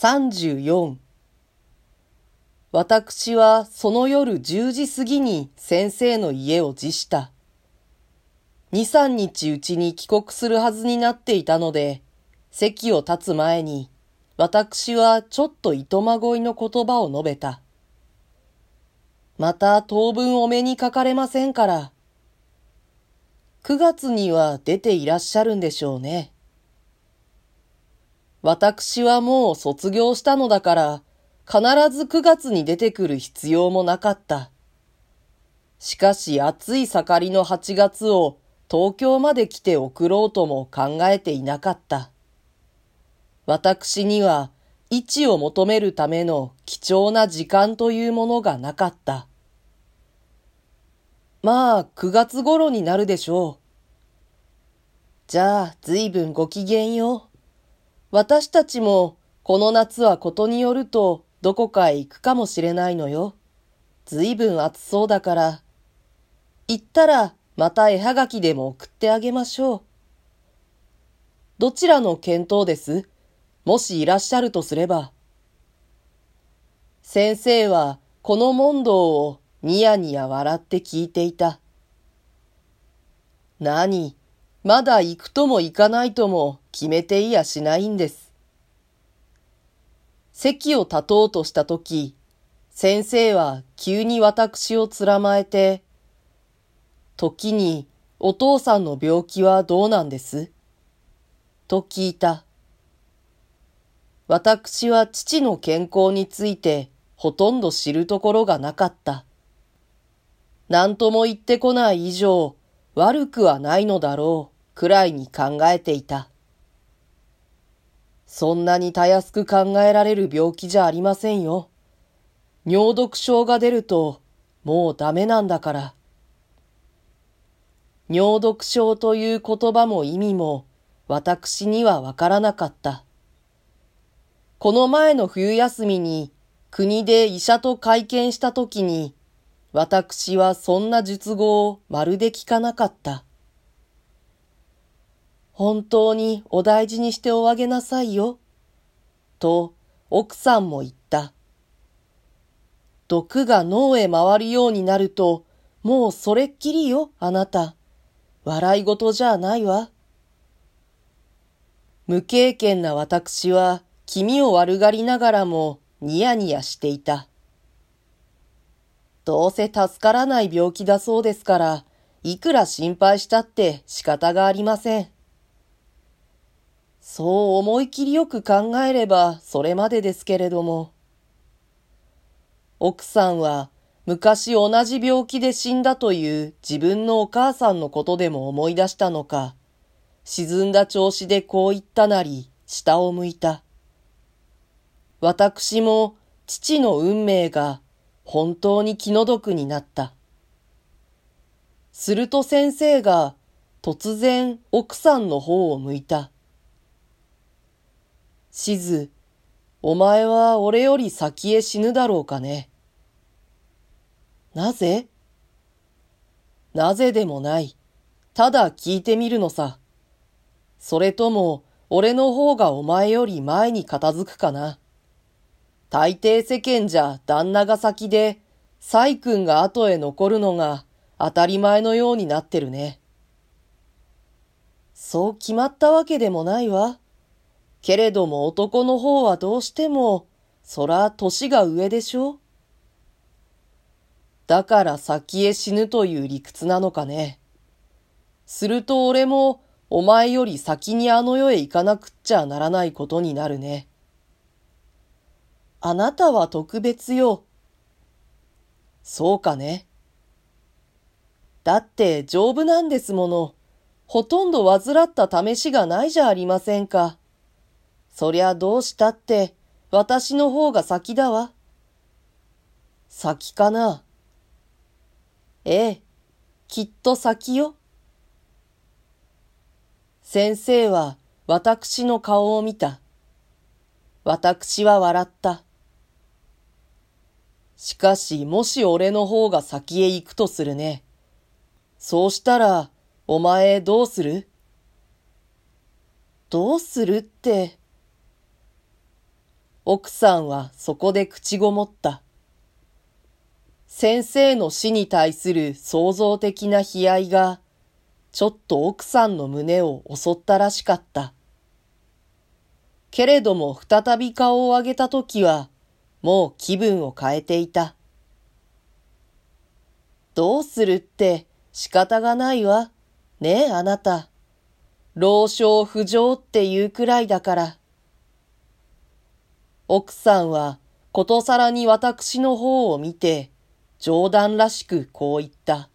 34私はその夜10時過ぎに先生の家を辞した。2、3日うちに帰国するはずになっていたので、席を立つ前に、私はちょっと糸まごいの言葉を述べた。また当分お目にかかれませんから。9月には出ていらっしゃるんでしょうね。私はもう卒業したのだから、必ず9月に出てくる必要もなかった。しかし暑い盛りの8月を東京まで来て送ろうとも考えていなかった。私には位置を求めるための貴重な時間というものがなかった。まあ、9月頃になるでしょう。じゃあ、ずいぶんご機嫌よ。私たちも、この夏はことによると、どこかへ行くかもしれないのよ。ずいぶん暑そうだから。行ったら、また絵はがきでも送ってあげましょう。どちらの見当です？もしいらっしゃるとすれば。先生はこの問答をニヤニヤ笑って聞いていた。何？まだ行くとも行かないとも決めていやしないんです。席を立とうとしたとき、先生は急に私をつらまえて、時にお父さんの病気はどうなんです？と聞いた。私は父の健康についてほとんど知るところがなかった。何とも言ってこない以上悪くはないのだろうくらいに考えていた。そんなにたやすく考えられる病気じゃありませんよ。尿毒症が出るともうダメなんだから。尿毒症という言葉も意味も私にはわからなかった。この前の冬休みに国で医者と会見したときに私はそんな術語をまるで聞かなかった。本当にお大事にしておあげなさいよ。と奥さんも言った。毒が脳へ回るようになるともうそれっきりよ、あなた。笑い事じゃないわ。無経験な私は気味を悪がりながらもニヤニヤしていた。どうせ助からない病気だそうですから、いくら心配したって仕方がありません。そう思い切りよく考えればそれまでですけれども。奥さんは昔同じ病気で死んだという自分のお母さんのことでも思い出したのか、沈んだ調子でこう言ったなり、下を向いた。私も父の運命が本当に気の毒になった。すると先生が突然奥さんの方を向いた。しず、お前は俺より先へ死ぬだろうかね。なぜ？なぜでもない。ただ聞いてみるのさ。それとも、俺の方がお前より前に片付くかな。大抵世間じゃ旦那が先で、細君が後へ残るのが当たり前のようになってるね。そう決まったわけでもないわ。けれども男の方はどうしても、そら年が上でしょだから先へ死ぬという理屈なのかね。すると俺もお前より先にあの世へ行かなくっちゃならないことになるね。あなたは特別よ。そうかね。だって丈夫なんですもの。ほとんど患った試しがないじゃありませんか。そりゃどうしたって私の方が先だわ。先かな。ええ、きっと先よ。先生は私の顔を見た。私は笑った。しかし、もし俺の方が先へ行くとするね。そうしたら、お前どうする？どうするって。奥さんはそこで口ごもった。先生の死に対する創造的な悲哀が、ちょっと奥さんの胸を襲ったらしかった。けれども再び顔を上げたときは、もう気分を変えていた。どうするって仕方がないわ。ねえ、あなた。老少不浄っていうくらいだから。奥さんはことさらに私の方を見て、冗談らしくこう言った。